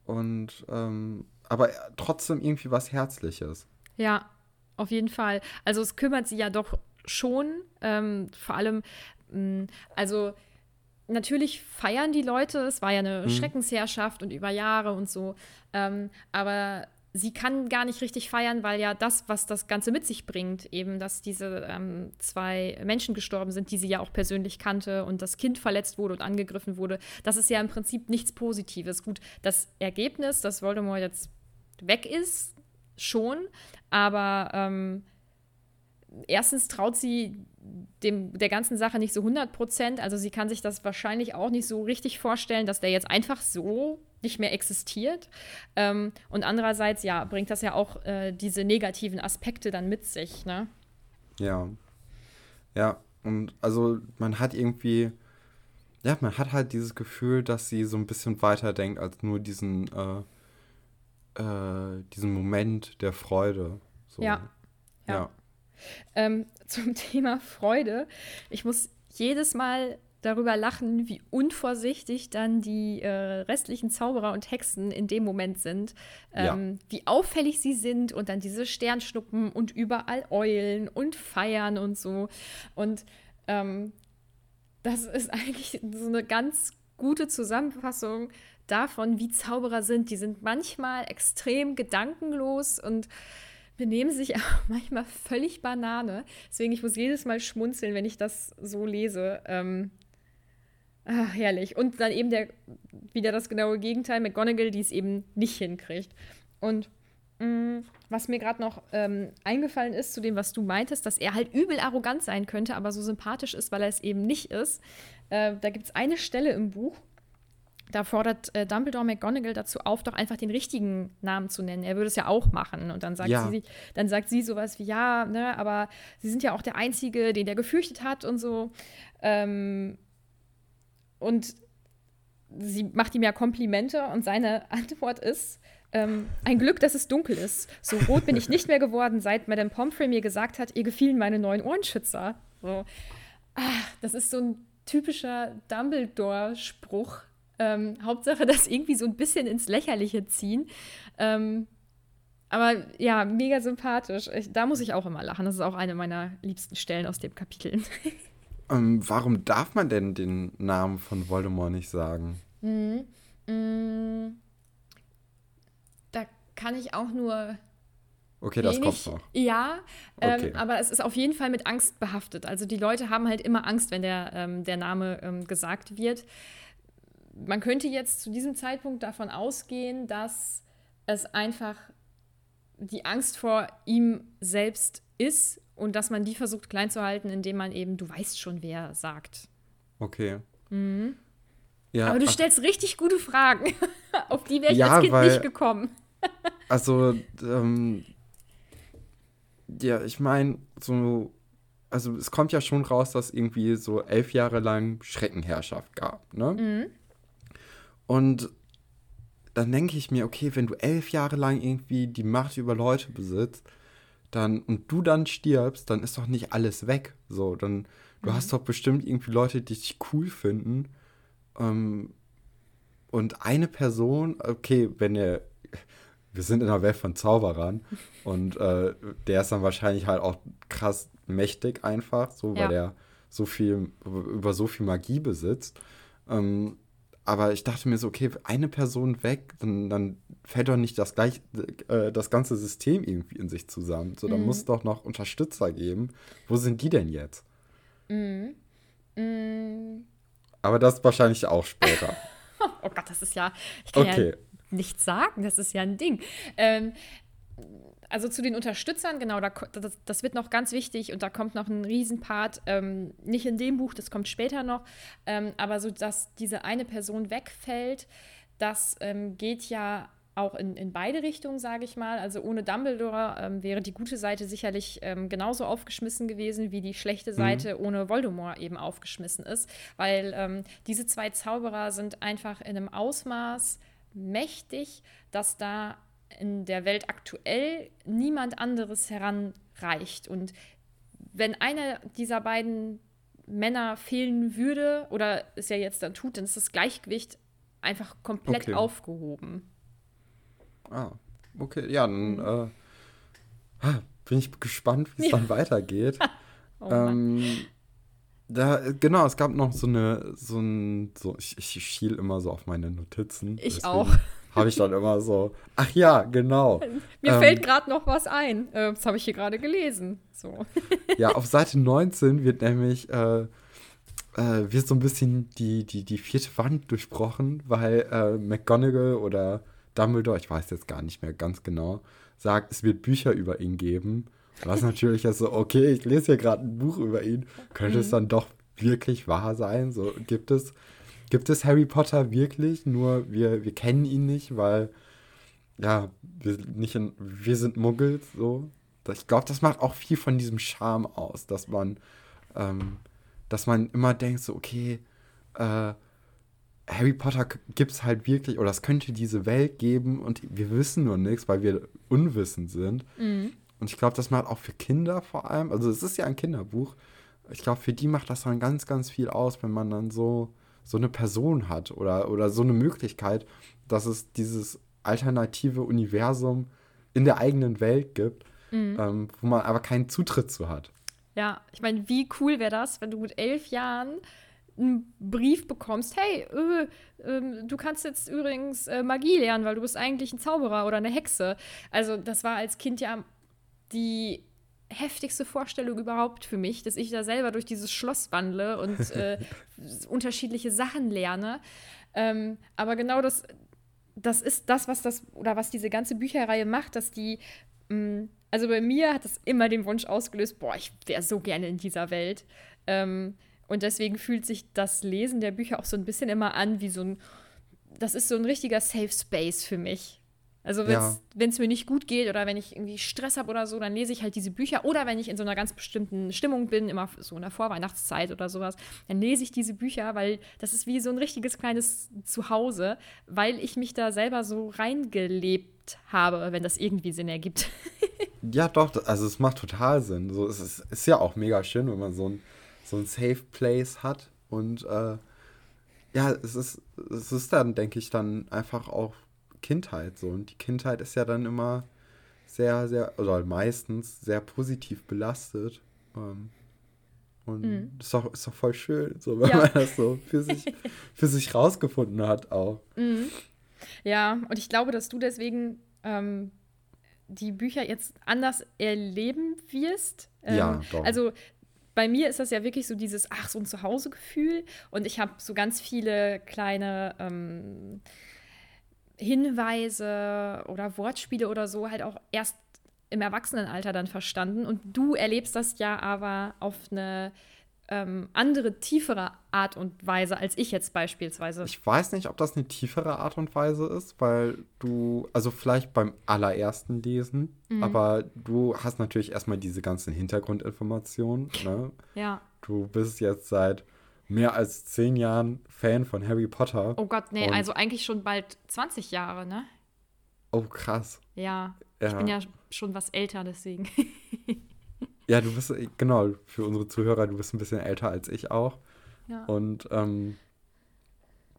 Und ähm, aber trotzdem irgendwie was Herzliches. Ja, auf jeden Fall. Also es kümmert sie ja doch schon, ähm, vor allem, mh, mm, also natürlich feiern die Leute, es war ja eine mhm. Schreckensherrschaft und über Jahre und so, ähm, aber sie kann gar nicht richtig feiern, weil ja das, was das Ganze mit sich bringt, eben, dass diese ähm, zwei Menschen gestorben sind, die sie ja auch persönlich kannte und das Kind verletzt wurde und angegriffen wurde, das ist ja im Prinzip nichts Positives. Gut, das Ergebnis, dass Voldemort jetzt weg ist, schon, aber ähm, erstens traut sie dem, der ganzen Sache nicht so 100 Prozent. Also sie kann sich das wahrscheinlich auch nicht so richtig vorstellen, dass der jetzt einfach so nicht mehr existiert. Ähm, und andererseits, ja, bringt das ja auch äh, diese negativen Aspekte dann mit sich, ne? Ja. Ja, und also man hat irgendwie, ja, man hat halt dieses Gefühl, dass sie so ein bisschen weiter denkt als nur diesen, äh, äh, diesen Moment der Freude. So. Ja. ja. ja. Ähm, zum Thema Freude. Ich muss jedes Mal darüber lachen, wie unvorsichtig dann die äh, restlichen Zauberer und Hexen in dem Moment sind, ähm, ja. wie auffällig sie sind und dann diese Sternschnuppen und überall Eulen und Feiern und so. Und ähm, das ist eigentlich so eine ganz gute Zusammenfassung davon, wie Zauberer sind. Die sind manchmal extrem gedankenlos und benehmen sich auch manchmal völlig Banane. Deswegen, ich muss jedes Mal schmunzeln, wenn ich das so lese. Ähm, ach, herrlich. Und dann eben der, wieder das genaue Gegenteil, McGonagall, die es eben nicht hinkriegt. Und mh, mm, was mir gerade noch ähm, eingefallen ist zu dem, was du meintest, dass er halt übel arrogant sein könnte, aber so sympathisch ist, weil er es eben nicht ist. Äh, da gibt es eine Stelle im Buch, da fordert äh, Dumbledore McGonagall dazu auf, doch einfach den richtigen Namen zu nennen. Er würde es ja auch machen. Und dann sagt ja. sie, dann sagt sie sowas wie, ja, ne, aber sie sind ja auch der Einzige, den der gefürchtet hat und so. Ähm, und sie macht ihm ja Komplimente und seine Antwort ist, ähm, ein Glück, dass es dunkel ist. So rot bin ich nicht mehr geworden, seit Madame Pomfrey mir gesagt hat, ihr gefielen meine neuen Ohrenschützer. So. Ach, das ist so ein typischer Dumbledore-Spruch, ähm, Hauptsache, das irgendwie so ein bisschen ins Lächerliche ziehen. Ähm, aber ja, mega sympathisch. Ich, da muss ich auch immer lachen. Das ist auch eine meiner liebsten Stellen aus dem Kapitel. ähm, warum darf man denn den Namen von Voldemort nicht sagen? Mhm. Mhm. Da kann ich auch nur. Okay, das kommt noch. Ja, ähm, okay. aber es ist auf jeden Fall mit Angst behaftet. Also die Leute haben halt immer Angst, wenn der, ähm, der Name ähm, gesagt wird man könnte jetzt zu diesem Zeitpunkt davon ausgehen, dass es einfach die Angst vor ihm selbst ist und dass man die versucht klein zu halten, indem man eben, du weißt schon, wer sagt. Okay. Mhm. Ja, Aber du stellst richtig gute Fragen. Auf die wäre ich ja, als Kind weil, nicht gekommen. also, ähm, ja, ich meine, so, also es kommt ja schon raus, dass irgendwie so elf Jahre lang Schreckenherrschaft gab, ne? Mhm. Und dann denke ich mir, okay, wenn du elf Jahre lang irgendwie die Macht über Leute besitzt, dann und du dann stirbst, dann ist doch nicht alles weg. So, dann du mhm. hast doch bestimmt irgendwie Leute, die dich cool finden. Ähm, und eine Person, okay, wenn er, wir sind in der Welt von Zauberern und äh, der ist dann wahrscheinlich halt auch krass mächtig einfach, so weil er so viel über so viel Magie besitzt. Ähm, aber ich dachte mir so, okay, eine Person weg, dann, dann fällt doch nicht das, gleich, äh, das ganze System irgendwie in sich zusammen. So, da mhm. muss es doch noch Unterstützer geben. Wo sind die denn jetzt? Mhm. Mhm. Aber das wahrscheinlich auch später. oh Gott, das ist ja. Ich kann okay. ja nichts sagen, das ist ja ein Ding. Ähm, also zu den Unterstützern, genau, da, das, das, wird noch ganz wichtig und da kommt noch ein Riesenpart, ähm, nicht in dem Buch, das kommt später noch, ähm, aber so, dass diese eine Person wegfällt, das ähm, geht ja auch in, in beide Richtungen, sage ich mal. Also ohne Dumbledore ähm, wäre die gute Seite sicherlich ähm, genauso aufgeschmissen gewesen, wie die schlechte mhm. Seite mhm. ohne Voldemort eben aufgeschmissen ist. Weil ähm, diese zwei Zauberer sind einfach in einem Ausmaß mächtig, dass da in der Welt aktuell niemand anderes heranreicht. Und wenn einer dieser beiden Männer fehlen würde, oder es ja jetzt dann tut, dann ist das Gleichgewicht einfach komplett okay. aufgehoben. Ah, okay. Ja, dann mhm. äh, bin ich gespannt, wie es ja. dann weitergeht. oh ähm, da, genau, es gab noch so eine, so ein, so, ich, ich schiel immer so auf meine Notizen. Ich auch. Habe ich dann immer so, ach ja, genau. Mir ähm, fällt gerade noch was ein. Äh, das habe ich hier gerade gelesen. So. ja, auf Seite 19 wird nämlich äh, äh, wird so ein bisschen die, die, die vierte Wand durchbrochen, weil äh, McGonagall oder Dumbledore, ich weiß jetzt gar nicht mehr ganz genau, sagt, es wird Bücher über ihn geben. Was natürlich ja so, okay, ich lese hier gerade ein Buch über ihn, könnte mhm. es dann doch wirklich wahr sein? So gibt es, gibt es Harry Potter wirklich, nur wir, wir kennen ihn nicht, weil ja, wir, nicht in, wir sind Muggels, so. Ich glaube, das macht auch viel von diesem Charme aus, dass man, ähm, dass man immer denkt, so, okay, äh, Harry Potter gibt es halt wirklich, oder es könnte diese Welt geben und wir wissen nur nichts, weil wir unwissend sind. Mhm. Und ich glaube, das macht auch für Kinder vor allem, also es ist ja ein Kinderbuch, ich glaube, für die macht das dann ganz, ganz viel aus, wenn man dann so, so eine Person hat oder, oder so eine Möglichkeit, dass es dieses alternative Universum in der eigenen Welt gibt, mhm. ähm, wo man aber keinen Zutritt zu hat. Ja, ich meine, wie cool wäre das, wenn du mit elf Jahren einen Brief bekommst, hey, äh, äh, du kannst jetzt übrigens äh, Magie lernen, weil du bist eigentlich ein Zauberer oder eine Hexe. Also das war als Kind ja die heftigste Vorstellung überhaupt für mich, dass ich da selber durch dieses Schloss wandle und äh, unterschiedliche Sachen lerne. Ähm, aber genau das, das ist das, was das oder was diese ganze Bücherreihe macht, dass die mh, mm, also bei mir hat das immer den Wunsch ausgelöst, boah, ich wäre so gerne in dieser Welt. Ähm, und deswegen fühlt sich das Lesen der Bücher auch so ein bisschen immer an wie so ein, das ist so ein richtiger Safe Space für mich. Also wenn es ja. mir nicht gut geht oder wenn ich irgendwie Stress habe oder so, dann lese ich halt diese Bücher. Oder wenn ich in so einer ganz bestimmten Stimmung bin, immer so in der Vorweihnachtszeit oder sowas, dann lese ich diese Bücher, weil das ist wie so ein richtiges kleines Zuhause, weil ich mich da selber so reingelebt habe, wenn das irgendwie Sinn ergibt. ja, doch, also es macht total Sinn. So, es ist, ist ja auch mega schön, wenn man so ein so ein Safe Place hat. Und äh, ja, es ist, es ist dann, denke ich, dann einfach auch Kindheit so. Und die Kindheit ist ja dann immer sehr, sehr, oder meistens sehr positiv belastet. Ähm, und mhm. ist, doch, ist doch voll schön, so, wenn ja. man das so für sich, für sich rausgefunden hat auch. Mhm. Ja, und ich glaube, dass du deswegen ähm, die Bücher jetzt anders erleben wirst. Ähm, ja, doch. Also bei mir ist das ja wirklich so dieses, ach, so ein Zuhausegefühl. Und ich habe so ganz viele kleine ähm, Hinweise oder Wortspiele oder so halt auch erst im Erwachsenenalter dann verstanden. Und du erlebst das ja aber auf eine ähm, andere, tiefere Art und Weise als ich jetzt beispielsweise. Ich weiß nicht, ob das eine tiefere Art und Weise ist, weil du, also vielleicht beim allerersten Lesen, mhm. aber du hast natürlich erstmal diese ganzen Hintergrundinformationen. Ne? Ja. Du bist jetzt seit mehr als zehn Jahren Fan von Harry Potter. Oh Gott, nee, also eigentlich schon bald 20 Jahre, ne? Oh, krass. Ja, ja. ich bin ja schon was älter, deswegen. Ja, du bist, genau, für unsere Zuhörer, du bist ein bisschen älter als ich auch. Ja. Und, ähm,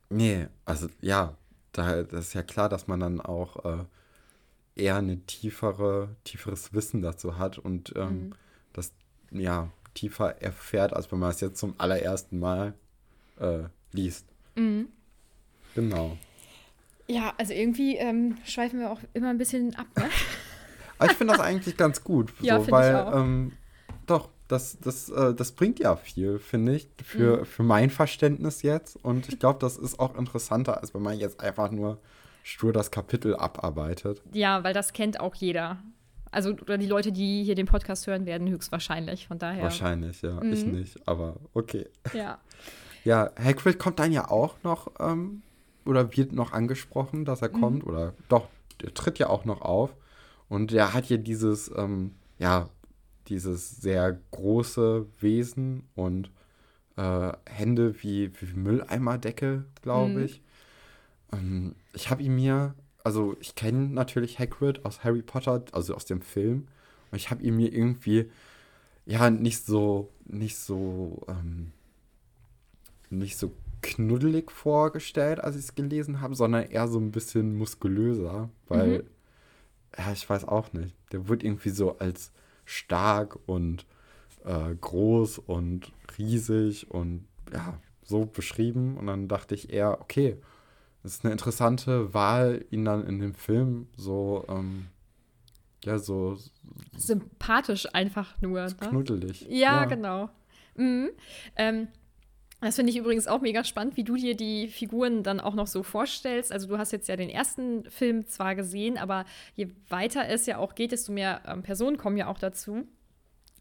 nee, also ja, da, das ist ja klar, dass man dann auch äh, eher eine tiefere, tieferes Wissen dazu hat und ähm, mhm. das, ja, tiefer erfährt, als wenn man es jetzt zum allerersten Mal äh, liest. Mhm. Genau. Ja, also irgendwie ähm, schweifen wir auch immer ein bisschen ab, ne? Aber ich finde das eigentlich ganz gut. ja, so, weil, ich auch. Ähm, doch, das, das, äh, das bringt ja viel, finde ich, für, mhm. für mein Verständnis jetzt. Und ich glaube, das ist auch interessanter, als wenn man jetzt einfach nur stur das Kapitel abarbeitet. Ja, weil das kennt auch jeder. Also, oder die Leute, die hier den Podcast hören werden, höchstwahrscheinlich. Von daher. Wahrscheinlich, ja. Mhm. Ich nicht, aber okay. Ja. Ja, Hagrid kommt dann ja auch noch, ähm, oder wird noch angesprochen, dass er mhm. kommt, oder doch, der tritt ja auch noch auf. Und der hat ja dieses, ähm, ja, dieses sehr große Wesen und äh, Hände wie, wie Mülleimerdecke, glaube Mhm. ich. Ähm, ich habe ihn mir, also ich kenne natürlich Hagrid aus Harry Potter, also aus dem Film. Und ich habe ihn mir irgendwie, ja, nicht so, nicht so, ähm, nicht so knuddelig vorgestellt, als ich es gelesen habe, sondern eher so ein bisschen muskulöser, weil, ja, ich weiß auch nicht. Der wird irgendwie so als stark und äh, groß und riesig und ja, so beschrieben. Und dann dachte ich eher, okay, das ist eine interessante Wahl, ihn dann in dem Film so, ähm, ja, so Sympathisch einfach nur. Ne? knuddelig. Ja, genau. Mhm. Ähm, das finde ich übrigens auch mega spannend, wie du dir die Figuren dann auch noch so vorstellst. Also du hast jetzt ja den ersten Film zwar gesehen, aber je weiter es ja auch geht, desto mehr ähm, Personen kommen ja auch dazu.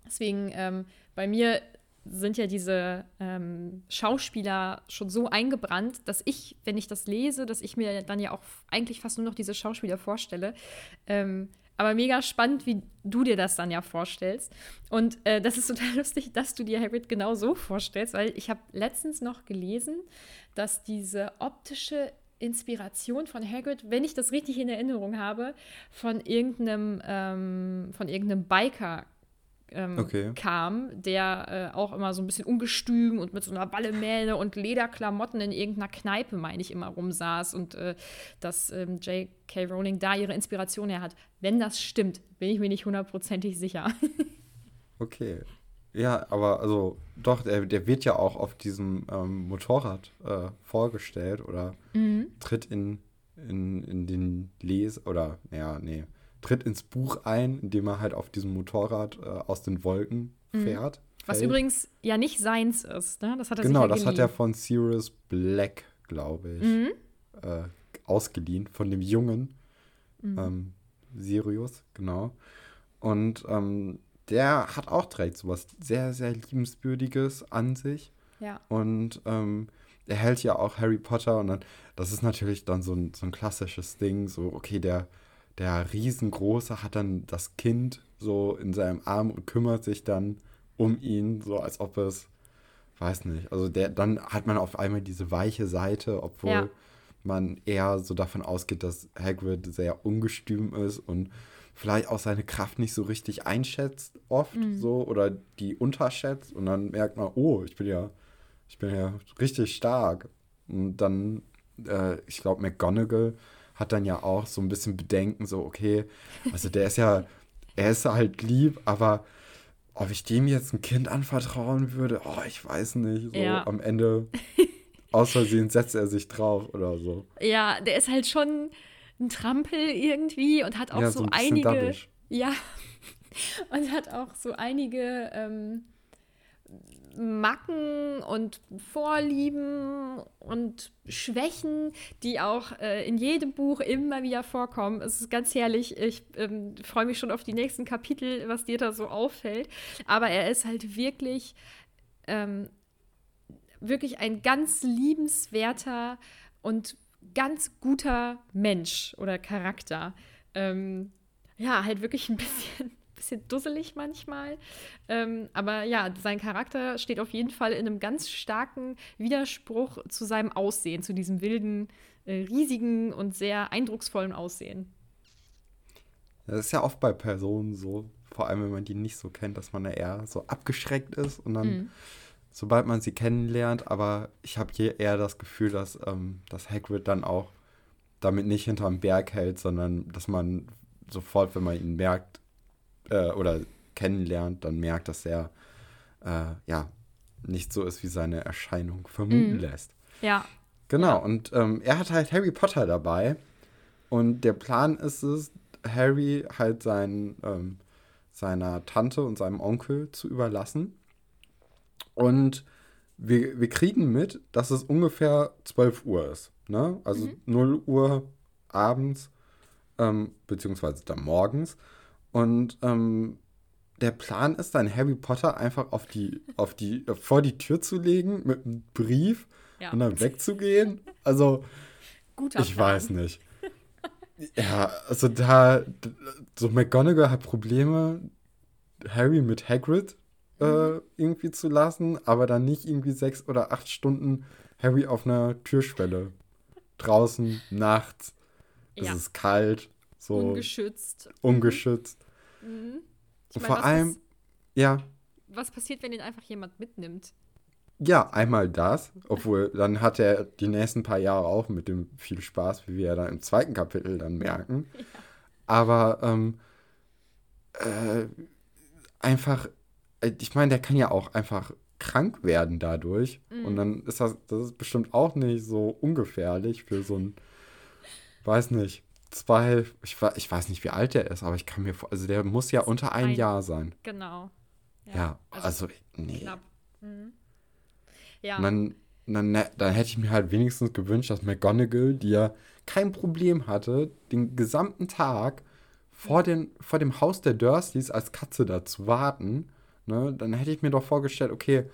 Deswegen ähm, bei mir sind ja diese ähm, Schauspieler schon so eingebrannt, dass ich, wenn ich das lese, dass ich mir dann ja auch eigentlich fast nur noch diese Schauspieler vorstelle. Ähm, aber mega spannend, wie du dir das dann ja vorstellst. Und äh, das ist total lustig, dass du dir Hagrid genau so vorstellst, weil ich habe letztens noch gelesen, dass diese optische Inspiration von Hagrid, wenn ich das richtig in Erinnerung habe, von irgendeinem, ähm, von irgendeinem Biker ähm, Okay. kam, der äh, auch immer so ein bisschen ungestüm und mit so einer Ballemähne und Lederklamotten in irgendeiner Kneipe, meine ich, immer rumsaß und äh, dass ähm, J.K. Rowling da ihre Inspiration her hat. Wenn das stimmt, bin ich mir nicht hundertprozentig sicher. Okay. Ja, aber also doch, der, der wird ja auch auf diesem ähm, Motorrad äh, vorgestellt oder tritt in, in, in den Les oder ja, nee, tritt ins Buch ein, indem er halt auf diesem Motorrad äh, aus den Wolken fährt. Was fällt. übrigens ja nicht seins ist, ne? Das hat er Genau, sich ja das hat er geliehen. von Sirius Black, glaube ich, Mhm. äh, ausgeliehen, von dem Jungen ähm, Sirius, genau. Und ähm, der hat auch direkt sowas sehr, sehr liebenswürdiges an sich. Ja. Und ähm, er hält ja auch Harry Potter und dann, das ist natürlich dann so ein, so ein klassisches Ding, so, okay, der, der Riesengroße hat dann das Kind so in seinem Arm und kümmert sich dann um ihn, so als ob es, weiß nicht, also der, dann hat man auf einmal diese weiche Seite, obwohl Ja. man eher so davon ausgeht, dass Hagrid sehr ungestüm ist und vielleicht auch seine Kraft nicht so richtig einschätzt oft so oder die unterschätzt und dann merkt man, oh, ich bin ja, ich bin ja richtig stark. Und dann, äh, ich glaube, McGonagall hat dann ja auch so ein bisschen Bedenken, so, okay, also der ist ja, er ist halt lieb, aber ob ich dem jetzt ein Kind anvertrauen würde, oh, ich weiß nicht. So Ja. am Ende aus Versehen setzt er sich drauf oder so. Ja, der ist halt schon ein Trampel irgendwie und hat auch Ja, so, so ein einige. dabbisch. Ja. Und hat auch so einige ähm, Macken und Vorlieben und Schwächen, die auch äh, in jedem Buch immer wieder vorkommen. Es ist ganz herrlich. Ich ähm, freue mich schon auf die nächsten Kapitel, was dir da so auffällt. Aber er ist halt wirklich, ähm, wirklich ein ganz liebenswerter und ganz guter Mensch oder Charakter. Ähm, ja, halt wirklich ein bisschen, bisschen dusselig manchmal. Ähm, aber ja, sein Charakter steht auf jeden Fall in einem ganz starken Widerspruch zu seinem Aussehen, zu diesem wilden, äh, riesigen und sehr eindrucksvollen Aussehen. Das ist ja oft bei Personen so, vor allem wenn man die nicht so kennt, dass man da eher so abgeschreckt ist und dann, Mhm. sobald man sie kennenlernt, aber ich habe hier eher das Gefühl, dass, ähm, dass Hagrid dann auch damit nicht hinterm Berg hält, sondern dass man sofort, wenn man ihn merkt äh, oder kennenlernt, dann merkt, dass er äh, ja nicht so ist, wie seine Erscheinung vermuten Mhm. lässt. Ja, Genau, und ähm, er hat halt Harry Potter dabei. Und der Plan ist es, Harry halt sein, ähm, seiner Tante und seinem Onkel zu überlassen. Und wir, wir kriegen mit, dass es ungefähr 12 Uhr ist. Ne? Also 0 Uhr abends, ähm, beziehungsweise dann morgens. Und ähm, der Plan ist dann, Harry Potter einfach auf die, auf die, vor die Tür zu legen mit einem Brief Ja. und dann wegzugehen. Also, guter ich Plan. weiß nicht. Ja, also da, so McGonagall hat Probleme, Harry mit Hagrid äh, mhm. irgendwie zu lassen, aber dann nicht irgendwie sechs oder acht Stunden Harry auf einer Türschwelle. Draußen, nachts. Es ja. ist kalt. So ungeschützt. Ungeschützt. Mhm. Und vor allem, ja. Was passiert, wenn ihn einfach jemand mitnimmt? Ja, einmal das, obwohl dann hat er die nächsten paar Jahre auch mit dem viel Spaß, wie wir ja dann im zweiten Kapitel dann merken. Ja. Aber ähm, äh, einfach, äh, ich meine, der kann ja auch einfach krank werden dadurch. Mhm. Und dann ist das, das ist bestimmt auch nicht so ungefährlich für so ein, weiß nicht, zwei, ich, ich weiß nicht, wie alt der ist, aber ich kann mir vor, also der muss ja unter ein, ein Jahr sein. Genau. Ja, ja also, also, nee. Knapp. Mhm. Ja. Dann, dann, dann hätte ich mir halt wenigstens gewünscht, dass McGonagall, die ja kein Problem hatte, den gesamten Tag vor, den, vor dem Haus der Dursleys als Katze da zu warten, ne, dann hätte ich mir doch vorgestellt, okay,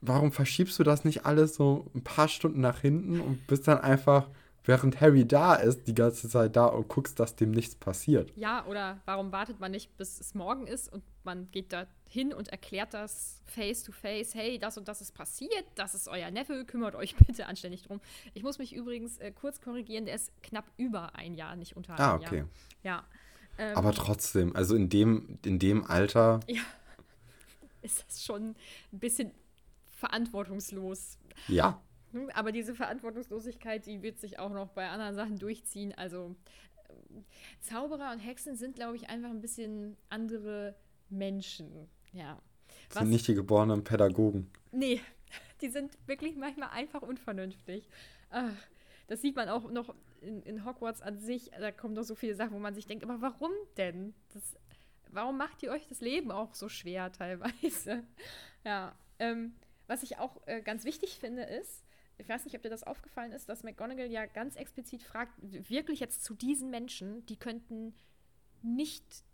warum verschiebst du das nicht alles so ein paar Stunden nach hinten und bist dann einfach während Harry da ist, die ganze Zeit da und guckst, dass dem nichts passiert. Ja, oder warum wartet man nicht, bis es morgen ist und man geht da hin und erklärt das face to face, hey, das und das ist passiert, das ist euer Neffe, kümmert euch bitte anständig drum. Ich muss mich übrigens äh, kurz korrigieren, der ist knapp über ein Jahr, nicht unter ah, ein okay. Jahr. Ja. Ähm, Aber trotzdem, also in dem, in dem Alter. Ja, ist das schon ein bisschen verantwortungslos. Ja. Hm, aber diese Verantwortungslosigkeit, die wird sich auch noch bei anderen Sachen durchziehen. Also äh, Zauberer und Hexen sind, glaube ich, einfach ein bisschen andere Menschen. Ja. Das sind nicht die geborenen Pädagogen. Nee, die sind wirklich manchmal einfach unvernünftig. Ach, das sieht man auch noch in, in, Hogwarts an sich. Da kommen noch so viele Sachen, wo man sich denkt, aber warum denn? Das, warum macht ihr euch das Leben auch so schwer teilweise? Ja. Ähm, was ich auch äh, ganz wichtig finde, ist, ich weiß nicht, ob dir das aufgefallen ist, dass McGonagall ja ganz explizit fragt, wirklich jetzt zu diesen Menschen, die könnten nicht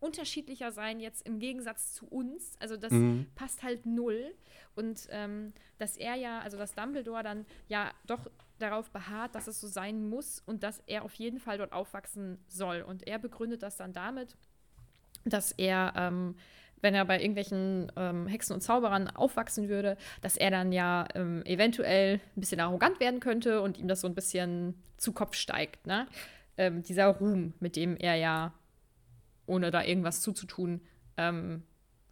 unterschiedlicher sein jetzt im Gegensatz zu uns. Also das mhm. passt halt null. Und ähm, dass er ja, also dass Dumbledore dann ja doch darauf beharrt, dass es so sein muss und dass er auf jeden Fall dort aufwachsen soll. Und er begründet das dann damit, dass er ähm, wenn er bei irgendwelchen ähm, Hexen und Zauberern aufwachsen würde, dass er dann ja ähm, eventuell ein bisschen arrogant werden könnte und ihm das so ein bisschen zu Kopf steigt. Ne? Ähm, dieser Ruhm, mit dem er ja, ohne da irgendwas zuzutun, ähm,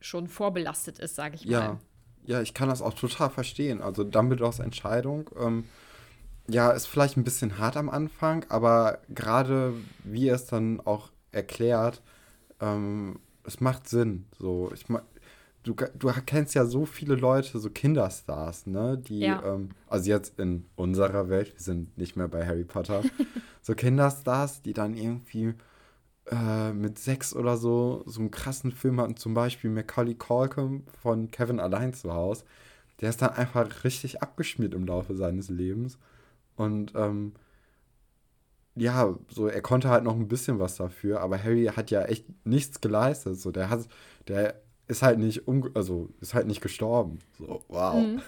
schon vorbelastet ist, sage ich ja. mal. Ja, ich kann das auch total verstehen. Also Dumbledores Entscheidung, ähm, ja, ist vielleicht ein bisschen hart am Anfang, aber gerade wie er es dann auch erklärt, ähm, es macht Sinn. So, ich du, du kennst ja so viele Leute, so Kinderstars, ne? Die, ja. ähm, also jetzt in unserer Welt, wir sind nicht mehr bei Harry Potter, so Kinderstars, die dann irgendwie äh, mit sechs oder so so einen krassen Film hatten, zum Beispiel Macaulay Culkin von Kevin allein zu Hause. Der ist dann einfach richtig abgeschmiert im Laufe seines Lebens. Und ähm, ja, so er konnte halt noch ein bisschen was dafür, aber Harry hat ja echt nichts geleistet. So, der hat, der ist halt nicht um, also ist halt nicht gestorben. So, wow. Mhm.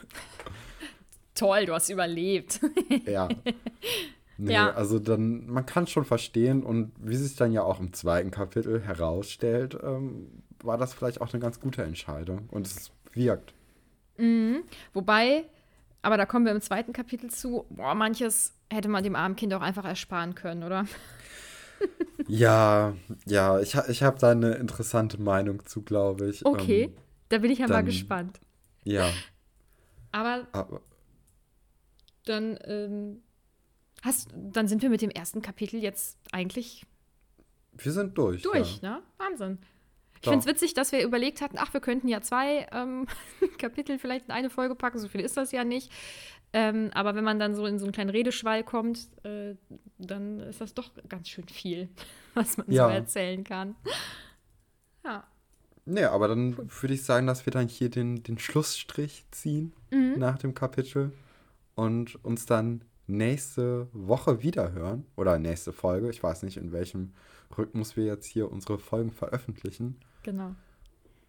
Toll, du hast überlebt. ja. Nee, ja. also dann, man kann schon verstehen und wie sich dann ja auch im zweiten Kapitel herausstellt, ähm, war das vielleicht auch eine ganz gute Entscheidung und es wirkt. Mhm. Wobei, aber da kommen wir im zweiten Kapitel zu, boah, manches hätte man dem armen Kind auch einfach ersparen können, oder? ja, ja, ich, ich habe da eine interessante Meinung zu, glaube ich. Okay, ähm, da bin ich ja dann, mal gespannt. Ja. Aber, Aber dann, ähm, hast, dann sind wir mit dem ersten Kapitel jetzt eigentlich. Wir sind durch. Durch, ja. ne? Wahnsinn. Ich finde es witzig, dass wir überlegt hatten, ach, wir könnten ja zwei ähm, Kapitel vielleicht in eine Folge packen, so viel ist das ja nicht. Ähm, aber wenn man dann so in so einen kleinen Redeschwall kommt, äh, dann ist das doch ganz schön viel, was man ja. so erzählen kann. Ja. Nee, aber dann würde ich sagen, dass wir dann hier den, den Schlussstrich ziehen mhm. nach dem Kapitel und uns dann nächste Woche wieder hören oder nächste Folge. Ich weiß nicht, in welchem Rhythmus wir jetzt hier unsere Folgen veröffentlichen. Genau.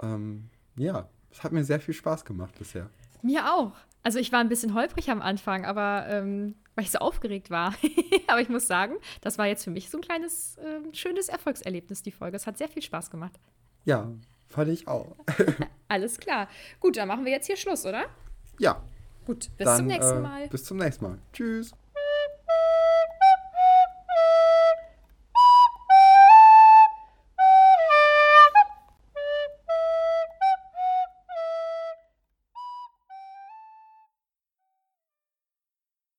Ähm, ja, es hat mir sehr viel Spaß gemacht bisher. Mir auch. Also ich war ein bisschen holprig am Anfang, aber ähm, weil ich so aufgeregt war. aber ich muss sagen, das war jetzt für mich so ein kleines, äh, schönes Erfolgserlebnis, die Folge. Es hat sehr viel Spaß gemacht. Ja, fand ich auch. Alles klar. Gut, dann machen wir jetzt hier Schluss, oder? Ja. Gut, bis Dann, zum nächsten äh, Mal. Bis zum nächsten Mal. Tschüss.